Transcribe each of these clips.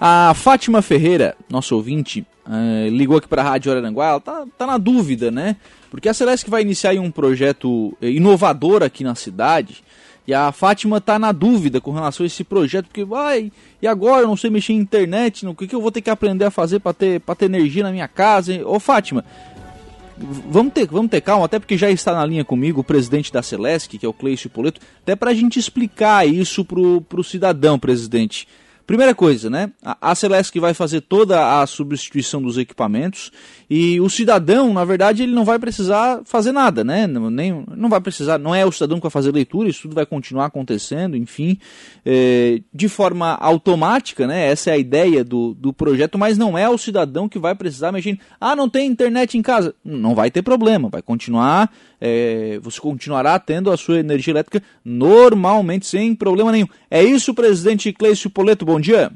A Fátima Ferreira, nosso ouvinte, uh, ligou aqui para a Rádio Araranguá, ela tá, tá na dúvida, né? Porque a Celeste vai iniciar um projeto eh, inovador aqui na cidade, e a Fátima está na dúvida com relação a esse projeto, porque vai, e agora eu não sei mexer em internet, o que, que eu vou ter que aprender a fazer para ter, ter energia na minha casa? Ô Fátima, vamos ter, vamos ter calma, até porque já está na linha comigo o presidente da Celeste, que é o Cleicio Poleto, até para a gente explicar isso pro, pro cidadão, presidente. Primeira coisa, né? A, Celeste vai fazer toda a substituição dos equipamentos e o cidadão, na verdade, ele não vai precisar fazer nada, né? Não, nem, não vai precisar, não é o cidadão que vai fazer leitura, isso tudo vai continuar acontecendo, enfim, é, de forma automática, né? Essa é a ideia do, do projeto, mas não é o cidadão que vai precisar mexer. Ah, não tem internet em casa. Não vai ter problema, vai continuar, é, você continuará tendo a sua energia elétrica normalmente, sem problema nenhum. É isso, presidente Cleicio Poleto, bom dia.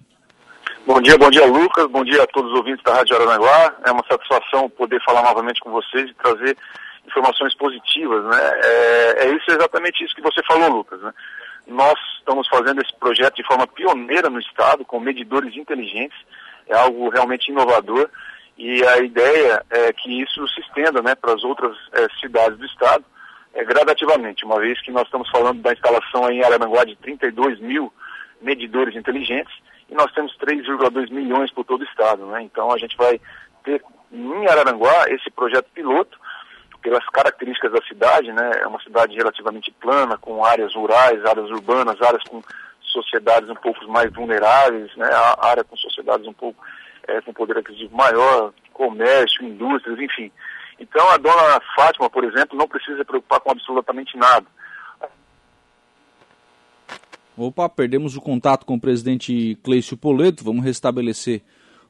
Bom dia, bom dia Lucas, bom dia a todos os ouvintes da Rádio Aranaguá. É uma satisfação poder falar novamente com vocês e trazer informações positivas, né? É, é isso exatamente isso que você falou, Lucas, né? Nós estamos fazendo esse projeto de forma pioneira no estado, com medidores inteligentes, é algo realmente inovador e a ideia é que isso se estenda né, para as outras é, cidades do estado é, gradativamente, uma vez que nós estamos falando da instalação em Araranguá de 32 mil medidores inteligentes e nós temos 3,2 milhões por todo o estado. Né? Então a gente vai ter em Araranguá esse projeto piloto, pelas características da cidade, né? é uma cidade relativamente plana, com áreas rurais, áreas urbanas, áreas com sociedades um pouco mais vulneráveis, né? a área com sociedades um pouco é, com poder aquisitivo maior, comércio, indústrias, enfim. Então a dona Fátima, por exemplo, não precisa se preocupar com absolutamente nada. Opa, perdemos o contato com o presidente Cleício Poleto, vamos restabelecer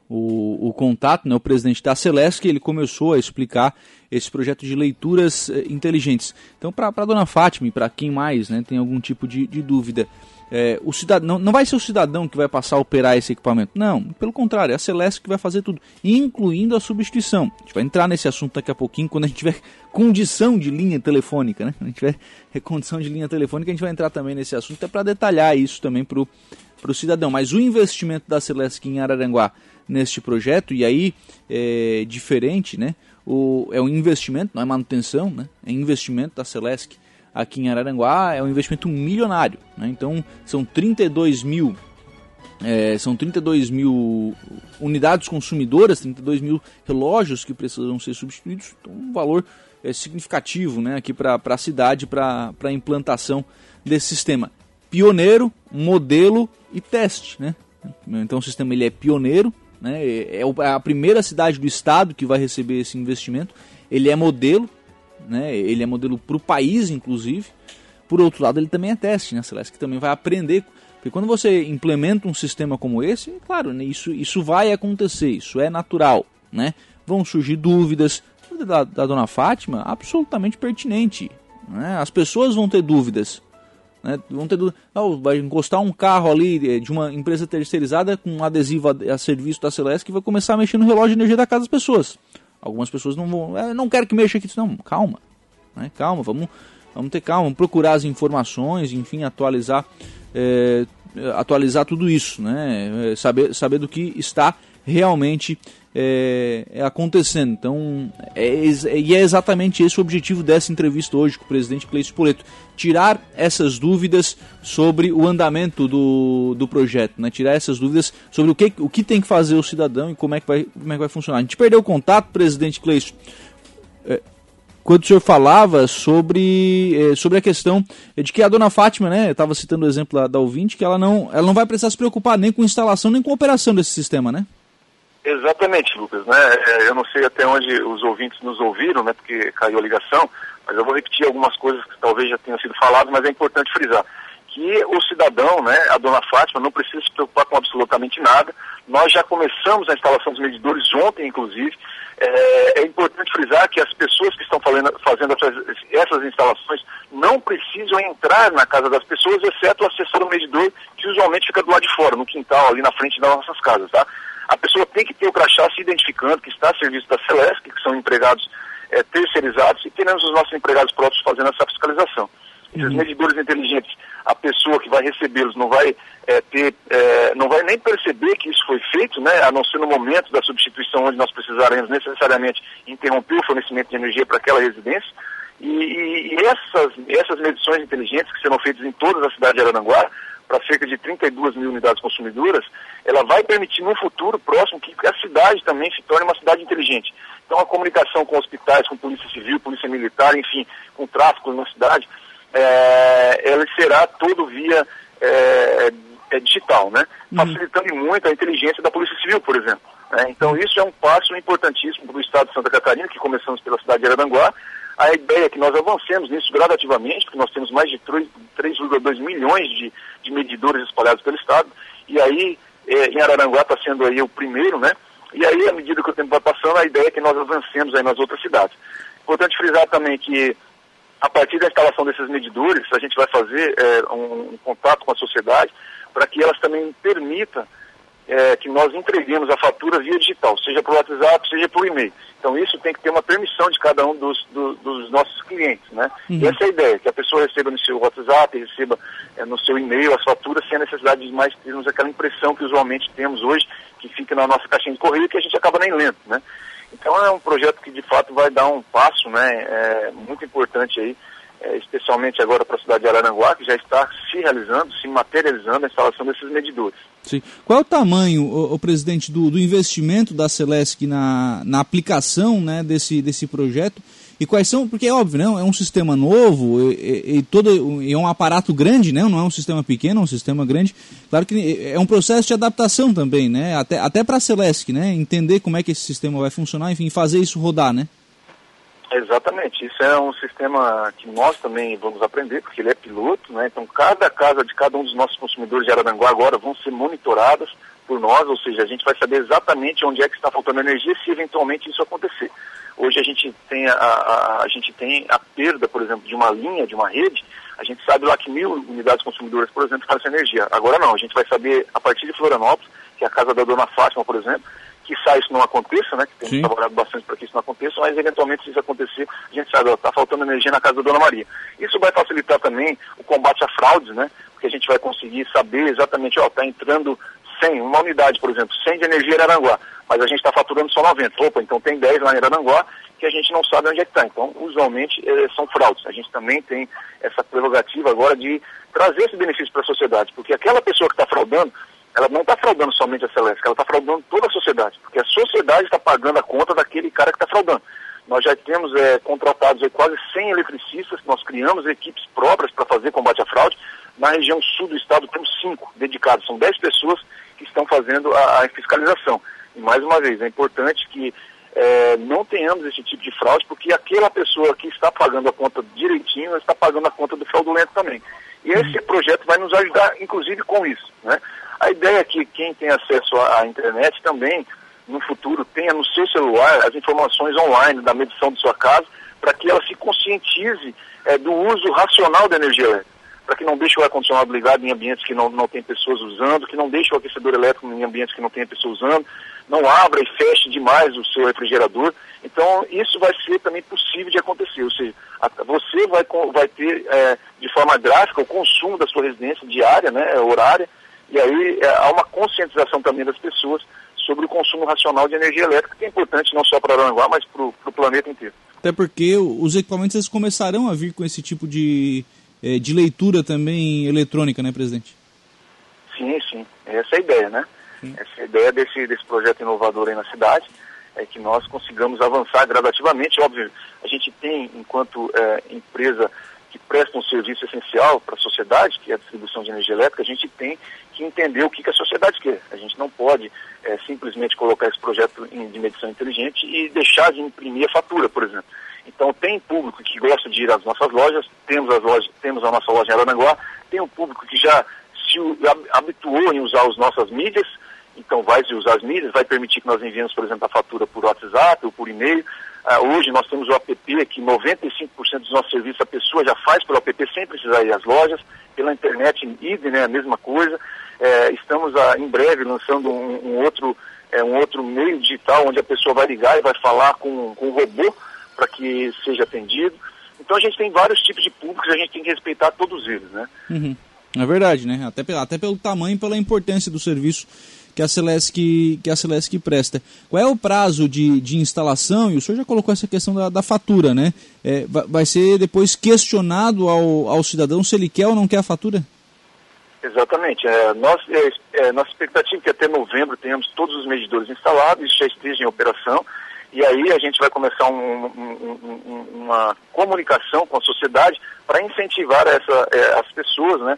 o, o, contato, né, o presidente da Celeste, que ele começou a explicar esse projeto de leituras eh, inteligentes. Então, para a dona Fátima e para quem mais né, tem algum tipo de, de dúvida, é, o cidadão, não, vai ser o cidadão que vai passar a operar esse equipamento. Não, pelo contrário, é a Celeste que vai fazer tudo, incluindo a substituição. A gente vai entrar nesse assunto daqui a pouquinho, quando a gente tiver condição de linha telefônica, né? Quando a gente tiver condição de linha telefônica, a gente vai entrar também nesse assunto, até para detalhar isso também para o cidadão. Mas o investimento da Celeste em Araranguá neste projeto, e aí é diferente, né? O, é um investimento, não é manutenção, né? É investimento da Celeste aqui em Araranguá é um investimento milionário. Né? Então são 32 mil. É, são 32 mil unidades consumidoras, 32 mil relógios que precisam ser substituídos. Então, um valor é, significativo né, aqui para a cidade, para a implantação desse sistema. Pioneiro, modelo e teste. Né? Então o sistema ele é pioneiro, né? é, é a primeira cidade do estado que vai receber esse investimento. Ele é modelo, né? Ele é modelo para o país, inclusive. Por outro lado, ele também é teste, né, Celeste? Que também vai aprender. Porque quando você implementa um sistema como esse, claro, né, isso, isso vai acontecer, isso é natural, né? Vão surgir dúvidas. A dúvida da, da dona Fátima, absolutamente pertinente. Né? As pessoas vão ter dúvidas. Né? Vão ter dúvidas. Vai encostar um carro ali de uma empresa terceirizada com um adesivo a, a serviço da Celeste que vai começar a mexer no relógio de energia da casa das pessoas. Algumas pessoas não vão, é, não quero que mexa aqui, não, calma, né? calma, vamos, vamos ter calma, vamos procurar as informações, enfim, atualizar, é, atualizar tudo isso, né? É, saber, saber do que está realmente é, é acontecendo. Então, é, é, e é exatamente esse o objetivo dessa entrevista hoje com o presidente Cleiton Spoleto. Tirar essas dúvidas sobre o andamento do, do projeto, né? tirar essas dúvidas sobre o que, o que tem que fazer o cidadão e como é que vai, como é que vai funcionar. A gente perdeu o contato, presidente Cleiton, quando o senhor falava sobre, sobre a questão de que a dona Fátima, né, estava citando o exemplo da, da ouvinte, que ela não, ela não vai precisar se preocupar nem com instalação nem com operação desse sistema, né? Exatamente, Lucas. Né? É, eu não sei até onde os ouvintes nos ouviram, né, porque caiu a ligação, mas eu vou repetir algumas coisas que talvez já tenham sido faladas, mas é importante frisar que o cidadão, né, a dona Fátima, não precisa se preocupar com absolutamente nada. Nós já começamos a instalação dos medidores ontem, inclusive. É, é importante frisar que as pessoas que estão fazendo, fazendo essas, essas, instalações não precisam entrar na casa das pessoas, exceto o do medidor, que usualmente fica do lado de fora, no quintal, ali na frente das nossas casas, tá? A pessoa tem que ter o crachá se identificando que está a serviço da Celeste, que são empregados é, terceirizados, e teremos os nossos empregados próprios fazendo essa fiscalização. Esses uhum. medidores inteligentes, a pessoa que vai recebê-los não vai é, ter, é, não vai nem perceber que isso foi feito, né, a não ser no momento da substituição onde nós precisaremos necessariamente interromper o fornecimento de energia para aquela residência. E, e, e essas, essas medições inteligentes que serão feitas em toda a cidade de Arananguá, para cerca de 32 mil unidades consumidoras, ela vai permitir no futuro próximo que a cidade também se torne uma cidade inteligente. Então a comunicação com hospitais, com polícia civil, polícia militar, enfim, com tráfico na cidade, é, ela será todo via é, é digital, né? Uhum. Facilitando muito a inteligência da polícia civil, por exemplo. Né? Então isso é um passo importantíssimo para o estado de Santa Catarina, que começamos pela cidade de Araranguá, a ideia é que nós avancemos nisso gradativamente, porque nós temos mais de 3,2 milhões de, de, medidores espalhados pelo Estado, e aí é, em Araranguá está sendo aí o primeiro, né? E aí, à medida que o tempo vai passando, a ideia é que nós avancemos aí nas outras cidades. Importante frisar também que, a partir da instalação desses medidores, a gente vai fazer é, um, um contato com a sociedade para que elas também permitam é, que nós entreguemos a fatura via digital, seja por WhatsApp, seja por e-mail. Então isso tem que ter uma permissão de cada um dos, do, dos nossos clientes, né? Uhum. E essa é a ideia, que a pessoa receba no seu WhatsApp, receba é, no seu e-mail as faturas sem a necessidade de mais termos aquela impressão que usualmente temos hoje, que fica na nossa caixinha de correio que a gente acaba nem lendo, né? Então é um projeto que de fato vai dar um passo, né? É, muito importante aí é, especialmente agora para a cidade de Araranguá, que já está se realizando, se materializando a instalação desses medidores. Sim. Qual é o tamanho, o, presidente, do, do, investimento da Celesc na, na aplicação né, desse, desse projeto? E quais são, porque é óbvio, né, é um sistema novo e, e, todo, e é um aparato grande, né, não é um sistema pequeno, é um sistema grande. Claro que é um processo de adaptação também, né, até, até para a Celesc, né, entender como é que esse sistema vai funcionar, enfim, fazer isso rodar, né? Exatamente, isso é um sistema que nós também vamos aprender, porque ele é piloto, né? Então cada casa de cada um dos nossos consumidores de Araranguá agora vão ser monitoradas por nós, ou seja, a gente vai saber exatamente onde é que está faltando energia se eventualmente isso acontecer. Hoje a gente tem a, a, a gente tem a perda, por exemplo, de uma linha, de uma rede, a gente sabe lá que mil unidades consumidoras, por exemplo, ficam sem energia. Agora não, a gente vai saber a partir de Florianópolis, que é a casa da dona Fátima, por exemplo, que sai isso não aconteça, né? Que tem trabalhado bastante para que isso não aconteça, mas eventualmente se isso acontecer, a gente sabe, está faltando energia na casa da Dona Maria. Isso vai facilitar também o combate a fraudes, né? Porque a gente vai conseguir saber exatamente, ó, está entrando 100, uma unidade, por exemplo, 100 de energia em Aranguá, mas a gente está faturando só 90. Opa, então tem 10 lá em Aranguá que a gente não sabe onde é que está. Então, usualmente, eh, são fraudes. A gente também tem essa prerrogativa agora de trazer esse benefício para a sociedade, porque aquela pessoa que está fraudando, ela não está fraudando somente a Celeste, ela está fraudando toda a sociedade, porque a sociedade está pagando a conta daquele cara que está fraudando. Nós já temos é, contratados é, quase 100 eletricistas, nós criamos equipes próprias para fazer combate à fraude. Na região sul do estado temos cinco dedicados, são 10 pessoas que estão fazendo a, a fiscalização. E mais uma vez, é importante que é, não tenhamos esse tipo de fraude, porque aquela pessoa que está pagando a conta direitinho, está pagando a conta do fraudulento também. E esse projeto vai nos ajudar, inclusive, com isso. Né? Ideia é que quem tem acesso à internet também, no futuro, tenha no seu celular as informações online da medição de sua casa, para que ela se conscientize é, do uso racional da energia elétrica. Para que não deixe o ar-condicionado ligado em ambientes que não, não tem pessoas usando, que não deixe o aquecedor elétrico em ambientes que não tem pessoas usando, não abra e feche demais o seu refrigerador. Então, isso vai ser também possível de acontecer. Ou seja, você vai, vai ter é, de forma gráfica o consumo da sua residência diária, né, horária, e aí é, há uma conscientização também das pessoas sobre o consumo racional de energia elétrica, que é importante não só para Aranguá, mas para o planeta inteiro. Até porque os equipamentos eles começarão a vir com esse tipo de, é, de leitura também eletrônica, né, presidente? Sim, sim. Essa é a ideia, né? Sim. Essa é a ideia desse, desse projeto inovador aí na cidade, é que nós consigamos avançar gradativamente. Óbvio, a gente tem, enquanto é, empresa que presta um serviço essencial para a sociedade, que é a distribuição de energia elétrica, a gente tem que entender o que, que a sociedade quer. A gente não pode é, simplesmente colocar esse projeto de medição inteligente e deixar de imprimir a fatura, por exemplo. Então tem público que gosta de ir às nossas lojas, temos as lojas, temos a nossa loja em Aranaguá, tem um público que já se habituou em usar as nossas mídias, então vai usar as mídias, vai permitir que nós enviemos, por exemplo, a fatura por WhatsApp ou por e-mail. Uh, hoje nós temos o app, que 95% dos nossos serviços a pessoa já faz pelo app sem precisar ir às lojas, pela internet, idem, né, a mesma coisa. É, estamos a, em breve lançando um, um outro, é, um outro meio digital onde a pessoa vai ligar e vai falar com, com o robô para que seja atendido. Então a gente tem vários tipos de públicos, a gente tem que respeitar todos eles, né? Uhum. É verdade, né? Até, até pelo tamanho e pela importância do serviço que a Celesc, que a Celesc presta. Qual é o prazo de, de instalação? E o senhor já colocou essa questão da, da fatura, né? É, vai ser depois questionado ao, ao cidadão se ele quer ou não quer a fatura? Exatamente. É, nós, é, é, nossa expectativa é que até novembro tenhamos todos os medidores instalados e já estejam em operação. E aí a gente vai começar um, um, um, uma comunicação com a sociedade para incentivar essa, é, as pessoas né,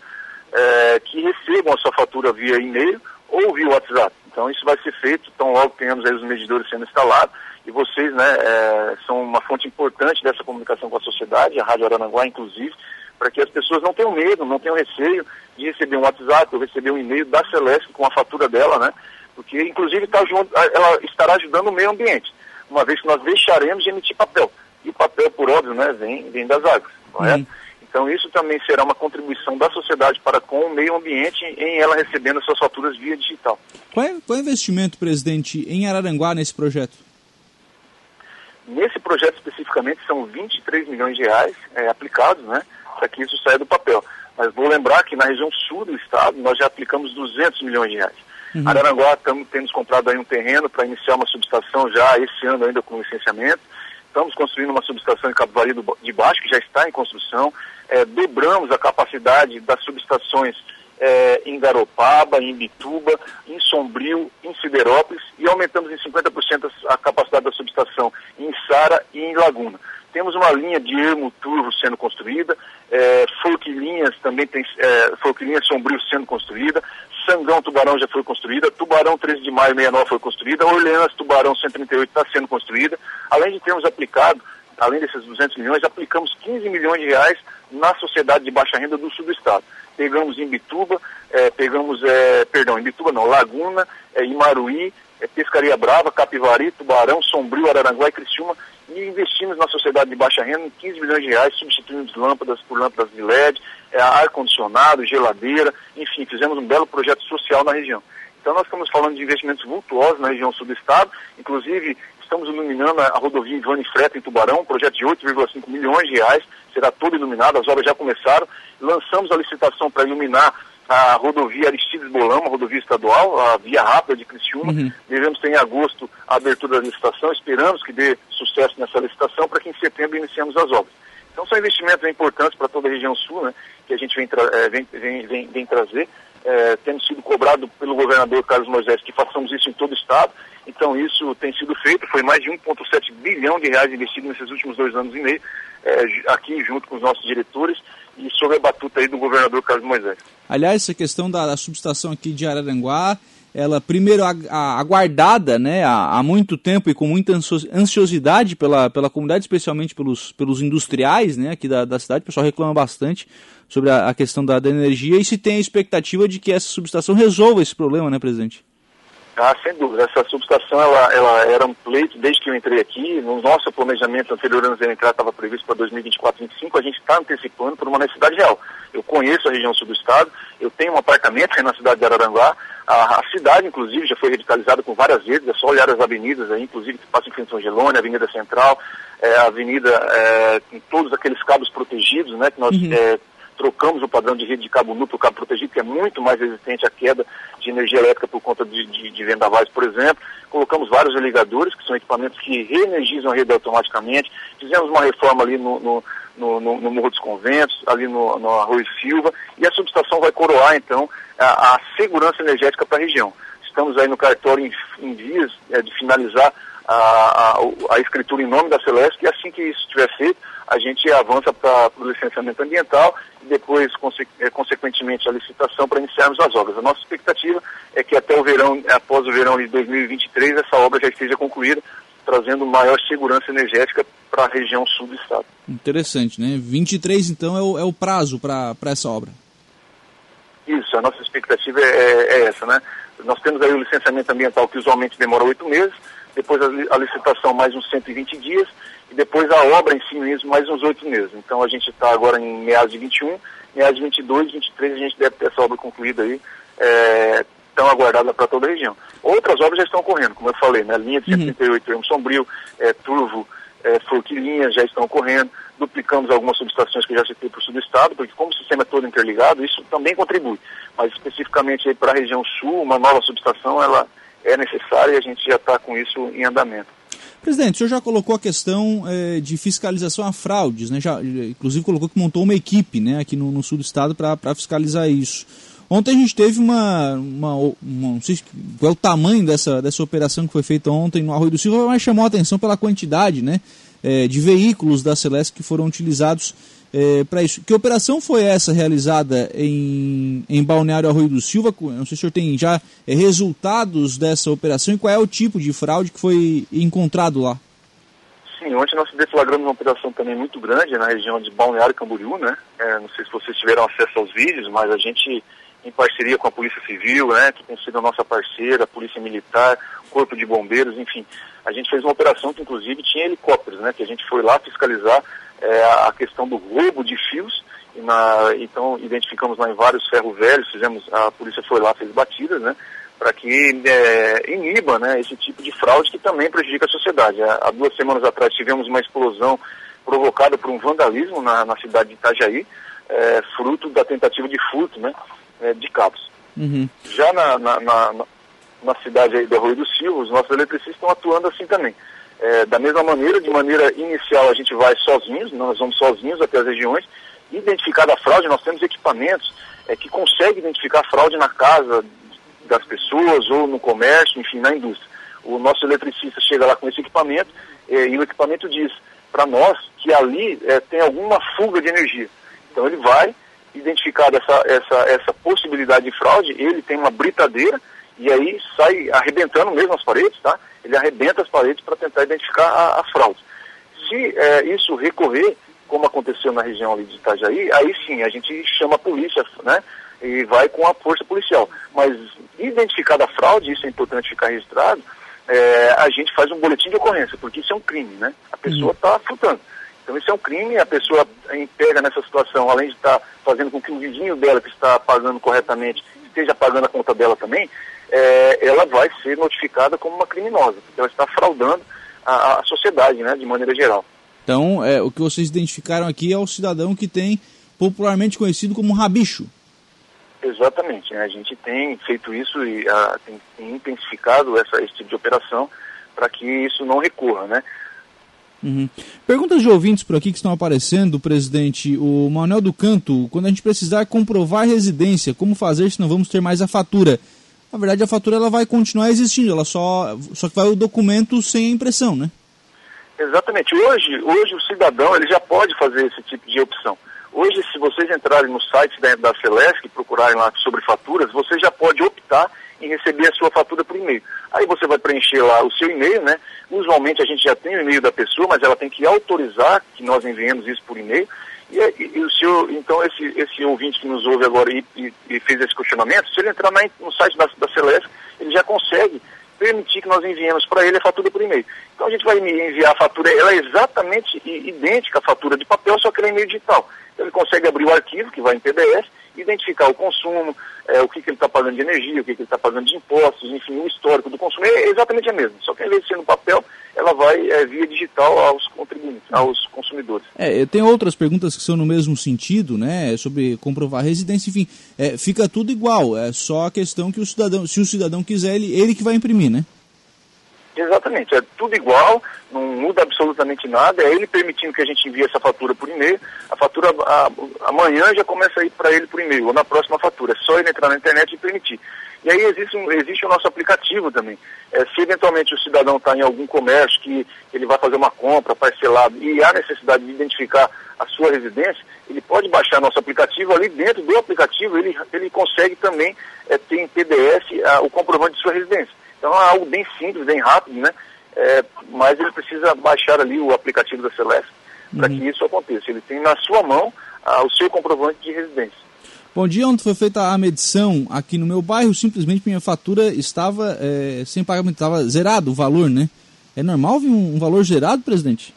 é, que recebam a sua fatura via e-mail ou via WhatsApp. Então isso vai ser feito, então logo tenhamos aí os medidores sendo instalados e vocês né, é, são uma fonte importante dessa comunicação com a sociedade, a Rádio Aranaguá inclusive, para que as pessoas não tenham medo, não tenham receio de receber um WhatsApp ou receber um e-mail da Celeste com a fatura dela, né? Porque inclusive tá junto, ela estará ajudando o meio ambiente, uma vez que nós deixaremos de emitir papel. E o papel, por óbvio, né, vem, vem das águas, correto? Hum. Então isso também será uma contribuição da sociedade para com o meio ambiente em ela recebendo as suas faturas via digital. Qual é, qual é o investimento, presidente, em Araranguá nesse projeto? Nesse projeto especificamente são 23 milhões de reais é, aplicados, né, para que isso saia do papel. Mas vou lembrar que na região sul do estado nós já aplicamos 200 milhões de reais. Uhum. Araranguá estamos temos comprado aí um terreno para iniciar uma subestação já esse ano ainda com licenciamento. Estamos construindo uma subestação em Capivari de Baixo, que já está em construção é, dobramos a capacidade das subestações é, em Garopaba, em Bituba, em Sombrio, em Siderópolis e aumentamos em 50% a capacidade da subestação em Sara e em Laguna. Temos uma linha de ermo turvo sendo construída, é, Forquilinhas também tem, é, Forquilinhas Sombrio sendo construída, Sangão Tubarão já foi construída, Tubarão 13 de Maio 69 foi construída, Orleans Tubarão 138 está sendo construída, além de termos aplicado além desses 200 milhões, aplicamos 15 milhões de reais na sociedade de baixa renda do sul do estado. Pegamos em Bituba, é, pegamos, é, perdão, em Bituba não, Laguna, é, Imaruí, é, Pescaria Brava, Capivari, Tubarão, Sombrio, Araranguá e Criciúma e investimos na sociedade de baixa renda em 15 milhões de reais, substituindo lâmpadas por lâmpadas de LED, é, ar-condicionado, geladeira, enfim, fizemos um belo projeto social na região. Então nós estamos falando de investimentos vultuosos na região sul do estado, inclusive Estamos iluminando a rodovia Ivane Freta em Tubarão, um projeto de 8,5 milhões de reais, será todo iluminado, as obras já começaram. Lançamos a licitação para iluminar a rodovia Aristides Bolama, rodovia estadual, a via rápida de Criciúma. Uhum. Devemos ter em agosto a abertura da licitação, esperamos que dê sucesso nessa licitação para que em setembro iniciemos as obras. Então são investimentos importantes para toda a região sul, né, que a gente vem, é, vem, vem, vem, vem trazer. É, temos sido cobrado pelo governador Carlos Moisés que façamos isso em todo o estado então isso tem sido feito, foi mais de 1,7 bilhão de reais investido nesses últimos dois anos e meio, é, aqui junto com os nossos diretores e sob a batuta aí do governador Carlos Moisés. Aliás, essa questão da, da subestação aqui de Araranguá, ela primeiro aguardada né, há, há, muito tempo e com muita ansiosidade pela, pela comunidade, especialmente pelos, pelos industriais né, aqui da, da cidade, o pessoal reclama bastante sobre a, a questão da, da energia e se tem a expectativa de que essa subestação resolva esse problema, né, presidente? Ah, sem dúvida. Essa subestação ela, ela era um pleito desde que eu entrei aqui. No nosso planejamento anterior antes de eu entrar estava previsto para 2024, 2025. A gente está antecipando por uma necessidade real. Eu conheço a região sul do estado, eu tenho um apartamento aí na cidade de Araranguá. A, a cidade, inclusive, já foi revitalizada com várias vezes. É só olhar as avenidas aí, inclusive que passa em frente São Gelone, Avenida Central, é, a avenida é, com todos aqueles cabos protegidos, né, que nós uhum. é, trocamos o padrão de rede de cabo nu para o cabo protegido, que é muito mais resistente à queda de energia elétrica por conta de, de, de vendavais, por exemplo. Colocamos vários ligadores, que são equipamentos que reenergizam a rede automaticamente. Fizemos uma reforma ali no, no, no, no, Morro dos Conventos, ali no, no Arroio Silva, e a subestação vai coroar, então, a, a segurança energética para a região. Estamos aí no cartório em, em vias é, de finalizar a, a, a, escritura em nome da Celeste, e assim que isso estiver feito, a gente avança para o licenciamento ambiental e depois, conse é, consequentemente, a licitação para iniciarmos as obras. A nossa expectativa é que até o verão, após o verão de 2023, essa obra já esteja concluída, trazendo maior segurança energética para a região sul do estado. Interessante, né? 23, então, é o, é o prazo para essa obra. Isso, a nossa expectativa é, é, é, essa, né? Nós temos aí o licenciamento ambiental que usualmente demora oito meses, depois a, a licitação mais uns 120 dias, e depois a obra em si mesmo mais uns oito meses. Então a gente está agora em meados de 21, meados de 22, 23 a gente deve ter essa obra concluída aí, é, tão aguardada para toda a região. Outras obras já estão ocorrendo, como eu falei, né? linha de 138 uhum. Sombrio, é, Turvo, é, Forquilinhas já estão ocorrendo. duplicamos algumas subestações que já citei para o sul do estado, porque como o sistema é todo interligado, isso também contribui. Mas especificamente para a região sul, uma nova subestação ela é necessária e a gente já está com isso em andamento. Presidente, o senhor já colocou a questão eh, de fiscalização a fraudes, né? Já, inclusive colocou que montou uma equipe né, aqui no, no sul do estado para fiscalizar isso. Ontem a gente teve uma, uma, uma, não sei qual é o tamanho dessa, dessa operação que foi feita ontem no Arroio do Silva, mas chamou a atenção pela quantidade né, é, de veículos da Celeste que foram utilizados é, para isso. Que operação foi essa realizada em, em Balneário Arroio do Silva? Não sei se o senhor tem já é, resultados dessa operação e qual é o tipo de fraude que foi encontrado lá. Sim, ontem nós deflagramos uma operação também muito grande na região de Balneário Camboriú, né? É, não sei se vocês tiveram acesso aos vídeos, mas a gente em parceria com a Polícia Civil, né, que tem sido a nossa parceira, a Polícia Militar, Corpo de Bombeiros, enfim. A gente fez uma operação que inclusive tinha helicópteros, né, que a gente foi lá fiscalizar é, a questão do roubo de fios. Na, então identificamos lá em vários ferros velhos, fizemos, a polícia foi lá, fez batidas, né, para que é, iniba né, esse tipo de fraude que também prejudica a sociedade. Há, há duas semanas atrás tivemos uma explosão provocada por um vandalismo na, na cidade de Itajaí, é, fruto da tentativa de furto, né? é, de cabos. Uhum. Já na, na, na, na, cidade aí do Arroio do Silva, os nossos eletricistas estão atuando assim também. É, da mesma maneira, de maneira inicial, a gente vai sozinhos, nós vamos sozinhos até as regiões, identificar a fraude, nós temos equipamentos é, que conseguem identificar fraude na casa das pessoas ou no comércio, enfim, na indústria. O nosso eletricista chega lá com esse equipamento é, e o equipamento diz para nós que ali é, tem alguma fuga de energia. Então ele vai, identificada essa, essa, essa possibilidade de fraude, ele tem uma britadeira e aí sai arrebentando mesmo as paredes, tá? Ele arrebenta as paredes para tentar identificar a, a fraude. Se é, isso recorrer, como aconteceu na região ali de Itajaí, aí sim, a gente chama a polícia, né? E vai com a força policial. Mas identificada a fraude, isso é importante ficar registrado, é, a gente faz um boletim de ocorrência, porque isso é um crime, né? A pessoa está frutando. Então isso é um crime, a pessoa pega nessa situação, além de estar fazendo com que o vizinho dela que está pagando corretamente esteja pagando a conta dela também, é, ela vai ser notificada como uma criminosa, porque ela está fraudando a, a sociedade, né, de maneira geral. Então, é, o que vocês identificaram aqui é o cidadão que tem popularmente conhecido como rabicho. Exatamente, né? a gente tem feito isso e a, ah, tem, tem intensificado essa, esse tipo de operação para que isso não recorra, né? Uhum. Perguntas de ouvintes por aqui que estão aparecendo, presidente. O Manuel do Canto, quando a gente precisar comprovar residência, como fazer se não vamos ter mais a fatura? Na verdade, a fatura ela vai continuar existindo, ela só, só que vai o documento sem impressão, né? Exatamente. Hoje, hoje o cidadão ele já pode fazer esse tipo de opção. Hoje, se vocês entrarem no site da, da Celesc e procurarem lá sobre faturas, você já pode optar em receber a sua fatura por e-mail. Aí você vai preencher lá o seu e-mail, né? Usualmente a gente já tem o e-mail da pessoa, mas ela tem que autorizar que nós enviemos isso por e-mail. E, e, e, o senhor, então, esse, esse ouvinte que nos ouve agora e, e, fez esse questionamento, se ele entrar na, no site da, da Celeste, ele já consegue permitir que nós enviemos para ele a fatura por e-mail. Então a gente vai enviar a fatura, ela é exatamente idêntica à fatura de papel, só que ela é e-mail digital. Ele consegue abrir o arquivo, que vai em PDF, identificar o consumo, é, o que, que ele está pagando de energia, o que, que ele está pagando de impostos, enfim, o histórico do consumo é exatamente a mesma. Só que em vez de ser no papel, ela vai é, via digital aos contribuintes, aos consumidores. É, tenho outras perguntas que são no mesmo sentido, né, sobre comprovar residência, enfim, é, fica tudo igual, é só a questão que o cidadão, se o cidadão quiser, ele, ele que vai imprimir, né? Exatamente, é tudo igual, não muda absolutamente nada, é ele permitindo que a gente envie essa fatura por e-mail, a fatura a, amanhã já começa a ir para ele por e-mail, ou na próxima fatura, é só ele entrar na internet e permitir. E aí existe, um, existe o nosso aplicativo também. É, se eventualmente o cidadão está em algum comércio que ele vai fazer uma compra parcelada e há necessidade de identificar a sua residência, ele pode baixar nosso aplicativo, ali dentro do aplicativo ele, ele consegue também é, ter em PDF a, o comprovante de sua residência. Então é algo bem simples, bem rápido, né? É, mas ele precisa baixar ali o aplicativo da Celeste para uhum. que isso aconteça. Ele tem na sua mão ah, o seu comprovante de residência. Bom dia, ontem foi feita a medição aqui no meu bairro, simplesmente minha fatura estava é, sem pagamento, estava zerado o valor, né? É normal vir um, um valor zerado, presidente?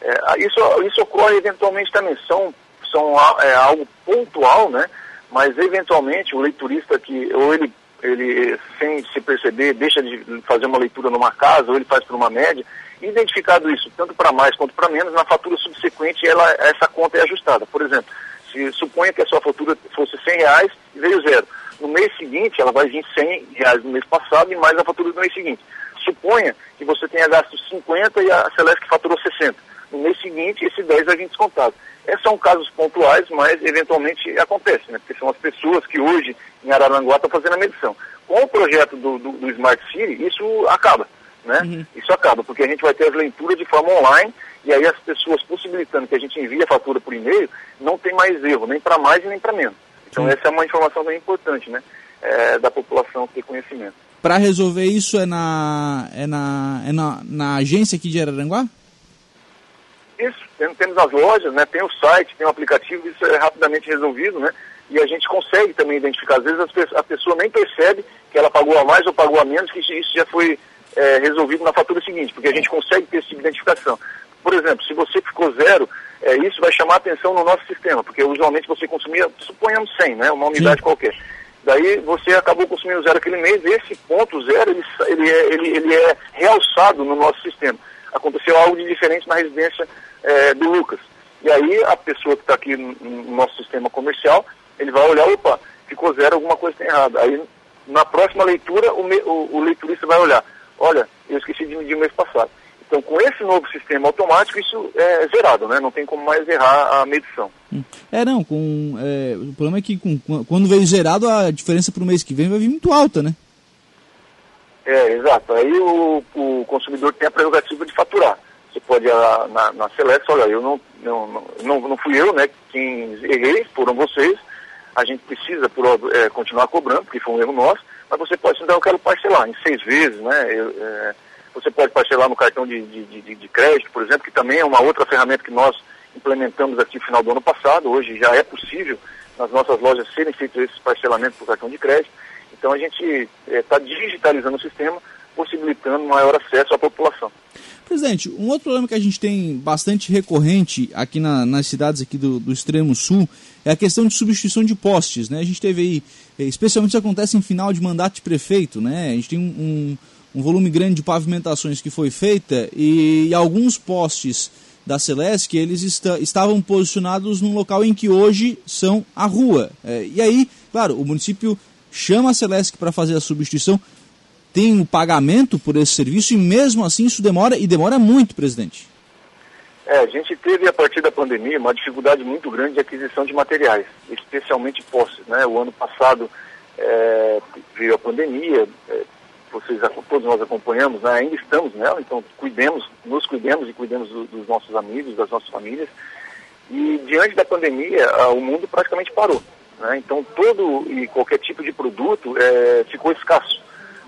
É, isso, isso ocorre eventualmente também, são, são é, algo pontual, né? Mas eventualmente o leiturista que, ou ele ele, sem se perceber, deixa de fazer uma leitura numa casa, ou ele faz por uma média, Identificado isso, tanto para mais quanto para menos, na fatura subsequente ela, essa conta é ajustada. Por exemplo, se suponha que a sua fatura fosse 100 reais e veio zero. No mês seguinte, ela vai vir 100 reais no mês passado e mais a fatura do mês seguinte. Suponha que você tenha gasto 50 e a Celeste faturou 60. No mês seguinte, esse 10 vai vir descontado. Esses são casos pontuais, mas eventualmente acontece, né? Porque são as pessoas que hoje em Araranguá estão fazendo a medição. Com o projeto do, do, do Smart City, isso acaba né? Uhum. Isso acaba, porque a gente vai ter as leituras de forma online e aí as pessoas possibilitando que a gente envie a fatura por e-mail, não tem mais erro, nem para mais e nem para menos. Então essa é uma informação bem importante, né? É, da população ter conhecimento. Para resolver isso é na é na é na, na agência aqui de Araranguá? Isso, temos as lojas, né? Tem o site, tem o aplicativo, isso é rapidamente resolvido, né? E a gente consegue também identificar. Às vezes a pessoa nem percebe que ela pagou a mais ou pagou a menos, que isso já foi é, resolvido na fatura seguinte, porque a gente consegue ter esse tipo de identificação. Por exemplo, se você ficou zero, é, isso vai chamar atenção no nosso sistema, porque usualmente você consumia, suponhamos 100, né, uma unidade Sim. qualquer. Daí você acabou consumindo zero aquele mês, esse ponto zero, ele, ele, é, ele, ele é realçado no nosso sistema. Aconteceu algo de diferente na residência é, do Lucas. E aí a pessoa que está aqui no, no, nosso sistema comercial, ele vai olhar, opa, ficou zero, alguma coisa está errada. Aí na próxima leitura, o, me, o, o leiturista vai olhar, olha, eu esqueci de medir o mês passado. Então, com esse novo sistema automático, isso é zerado, né? Não tem como mais errar a medição. Hum. É, não, com, é, o problema é que com, quando veio zerado, a diferença para o mês que vem vai vir muito alta, né? É, exato. Aí o, o consumidor tem a prerrogativa de faturar. Você pode ir na, na, na Select, olha, eu não, não, não, não fui eu, né, quem errei, foram vocês. A gente precisa por, é, continuar cobrando, porque foi um erro nosso mas você pode, então eu quero parcelar em seis vezes, né? Eu, é, você pode parcelar no cartão de, de, de, de, crédito, por exemplo, que também é uma outra ferramenta que nós implementamos aqui no final do ano passado. Hoje já é possível nas nossas lojas serem feitos esses parcelamentos por cartão de crédito. Então a gente está é, digitalizando o sistema, possibilitando maior acesso à população. Presidente, um outro problema que a gente tem bastante recorrente aqui na, nas cidades aqui do, do extremo sul é a questão de substituição de postes. Né? A gente teve aí, eh, especialmente isso acontece em final de mandato de prefeito, né? a gente tem um, um, um volume grande de pavimentações que foi feita e, e alguns postes da Celesc, eles estavam posicionados num local em que hoje são a rua. É, e aí, claro, o município chama a Celesc para fazer a substituição, tem o pagamento por esse serviço e mesmo assim isso demora e demora muito, presidente. É, a gente teve a partir da pandemia uma dificuldade muito grande de aquisição de materiais, especialmente postes. Né? O ano passado é, veio a pandemia, é, vocês todos nós acompanhamos, né? ainda estamos nela, então cuidemos, nos cuidemos e cuidemos do, dos nossos amigos, das nossas famílias. E diante da pandemia, a, o mundo praticamente parou. Né? Então todo e qualquer tipo de produto é, ficou escasso.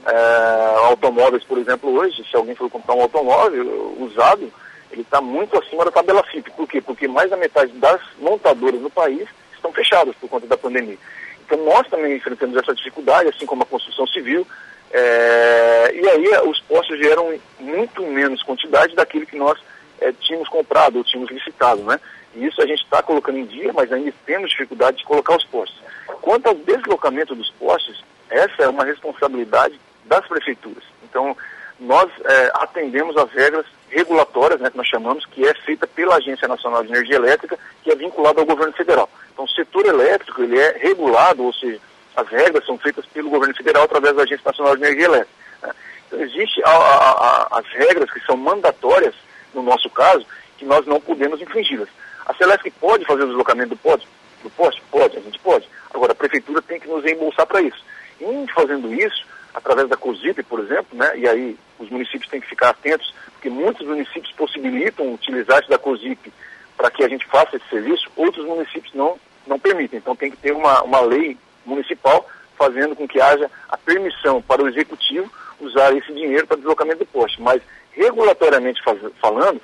É, automóveis, por exemplo, hoje, se alguém for comprar um automóvel usado, ele está muito acima da tabela FIP. Por quê? Porque mais da metade das montadoras no país estão fechadas por conta da pandemia. Então nós também enfrentamos essa dificuldade, assim como a construção civil, é, e aí os postos geram muito menos quantidade daquilo que nós é, tínhamos comprado ou tínhamos licitado, né? E isso a gente está colocando em dia, mas ainda temos dificuldade de colocar os postos. Quanto ao deslocamento dos postes, essa é uma responsabilidade das prefeituras. Então, nós é, atendemos às regras regulatórias, né, que nós chamamos, que é feita pela Agência Nacional de Energia Elétrica, que é vinculada ao governo federal. Então, o setor elétrico, ele é regulado, ou seja, as regras são feitas pelo governo federal através da Agência Nacional de Energia Elétrica. Né? Então, existem as regras que são mandatórias, no nosso caso, que nós não podemos infringi-las. A Celesc pode fazer o deslocamento do poste? Do poste? Pode, a gente pode. Agora, a prefeitura tem que nos reembolsar para isso. Em fazendo isso, através da COSIP, por exemplo, né, e aí os municípios têm que ficar atentos, porque muitos municípios possibilitam utilizar-se da COSIP para que a gente faça esse serviço, outros municípios não, não permitem. Então tem que ter uma, uma lei municipal fazendo com que haja a permissão para o executivo usar esse dinheiro para deslocamento do poste. Mas, regulatoriamente faz, falando,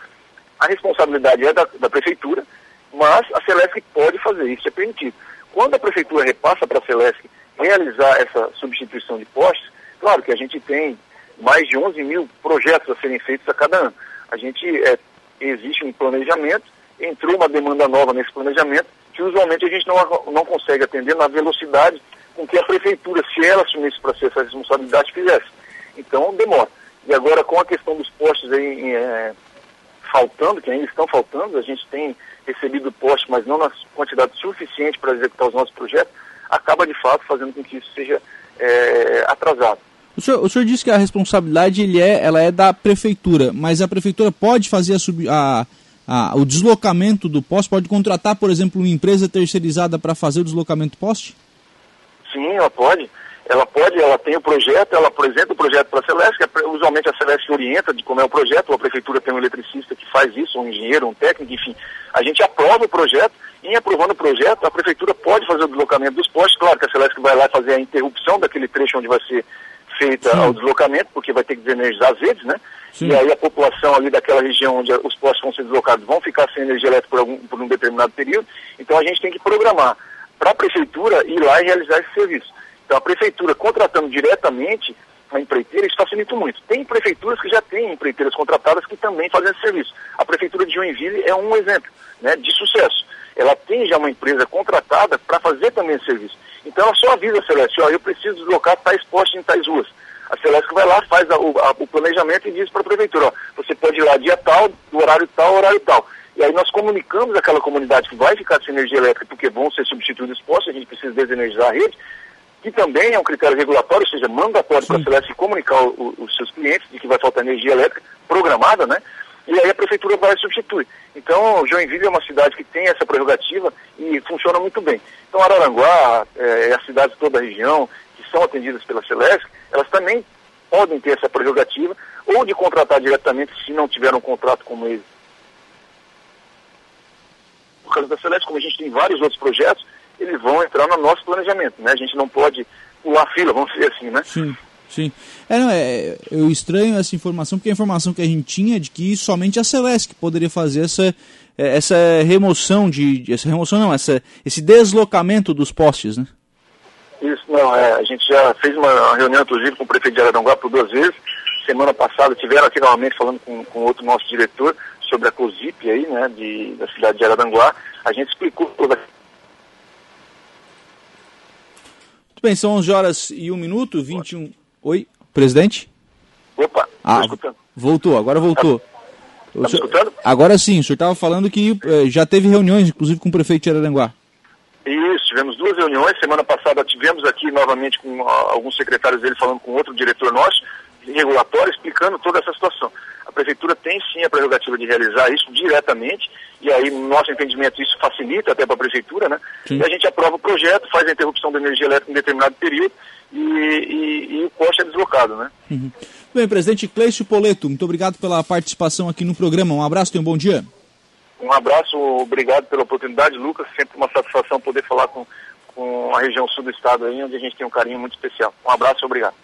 a responsabilidade é da, da prefeitura, mas a Celesc pode fazer, isso é permitido. Quando a prefeitura repassa para a Celesc realizar essa substituição de postes, Claro que a gente tem mais de 11 mil projetos a serem feitos a cada ano. A gente, é, existe um planejamento, entrou uma demanda nova nesse planejamento, que usualmente a gente não, não consegue atender na velocidade com que a prefeitura, se ela assumisse para si essa responsabilidade, fizesse. Então, demora. E agora com a questão dos postes aí é, faltando, que ainda estão faltando, a gente tem recebido postes, mas não na quantidade suficiente para executar os nossos projetos, acaba de fato fazendo com que isso seja é, atrasado. O senhor, o senhor disse que a responsabilidade ele é, ela é da prefeitura, mas a prefeitura pode fazer a, sub, a, a, o deslocamento do poste, pode contratar, por exemplo, uma empresa terceirizada para fazer o deslocamento do poste? Sim, ela pode. Ela pode, ela tem o projeto, ela apresenta o projeto para a Celeste, que usualmente a Celeste orienta de como é o projeto, a prefeitura tem um eletricista que faz isso, um engenheiro, um técnico, enfim. A gente aprova o projeto, e em aprovando o projeto, a prefeitura pode fazer o deslocamento dos postes, claro que a Celeste vai lá fazer a interrupção daquele trecho onde vai ser feita Sim. o deslocamento, porque vai ter que desenergizar as redes, né? Sim. E aí a população ali daquela região onde os postos vão ser deslocados vão ficar sem energia elétrica por, algum, por um determinado período. Então a gente tem que programar para a prefeitura ir lá e realizar esse serviço. Então, a prefeitura contratando diretamente a empreiteira, isso facilita muito. Tem prefeituras que já têm empreiteiras contratadas que também fazem esse serviço. A prefeitura de Joinville é um exemplo né, de sucesso. Ela tem já uma empresa contratada para fazer também esse serviço. Então, ela só avisa a Celeste, ó, eu preciso deslocar tais postes em tais ruas. A Celeste vai lá, faz a, o, a, o, planejamento e diz para a prefeitura, ó, você pode ir lá dia tal, do horário tal, horário tal. E aí nós comunicamos aquela comunidade que vai ficar sem energia elétrica porque vão ser substituídos postos, a gente precisa desenergizar a rede, que também é um critério regulatório, ou seja, mandatório para a Celeste comunicar o, os seus clientes de que vai faltar energia elétrica programada, né? E aí a prefeitura vai substituir. Então, Joinville é uma cidade que tem essa prerrogativa e funciona muito bem. Então, Araranguá, é, as cidades de toda a região que são atendidas pela Celeste, elas também podem ter essa prerrogativa ou de contratar diretamente se não tiver um contrato como esse. Por causa da Celeste, como a gente tem vários outros projetos, eles vão entrar no nosso planejamento, né? A gente não pode pular fila, vamos dizer assim, né? Sim. Sim. É, não, é, eu estranho essa informação, porque a informação que a gente tinha é de que somente a Celeste poderia fazer essa, é, essa remoção de. Essa remoção não, essa, esse deslocamento dos postes, né? Isso, não, é, a gente já fez uma reunião, inclusive, com o prefeito de Araranguá por duas vezes. Semana passada tiveram aqui novamente falando com, com outro nosso diretor sobre a COSIP aí, né, de, da cidade de Araranguá. A gente explicou toda Muito bem, são 11 horas e 1 minuto, 21. Oi, presidente? Opa, ah, escutando. Voltou, agora voltou. Tá, tá senhor, escutando? Agora sim, o senhor estava falando que eh, já teve reuniões, inclusive com o prefeito de Araranguá. Isso, tivemos duas reuniões. Semana passada tivemos aqui novamente com uh, alguns secretários dele falando com outro diretor nosso, regulatório, explicando toda essa situação. A prefeitura tem sim a prerrogativa de realizar isso diretamente, e aí, no nosso entendimento, isso facilita até para a prefeitura, né? Sim. E a gente aprova o projeto, faz a interrupção da energia elétrica em determinado período e, e, e o poste é deslocado, né? Uhum. Bem, presidente Cleicio Poleto, muito obrigado pela participação aqui no programa. Um abraço e um bom dia. Um abraço, obrigado pela oportunidade, Lucas. Sempre uma satisfação poder falar com, com a região sul do estado aí, onde a gente tem um carinho muito especial. Um abraço e obrigado.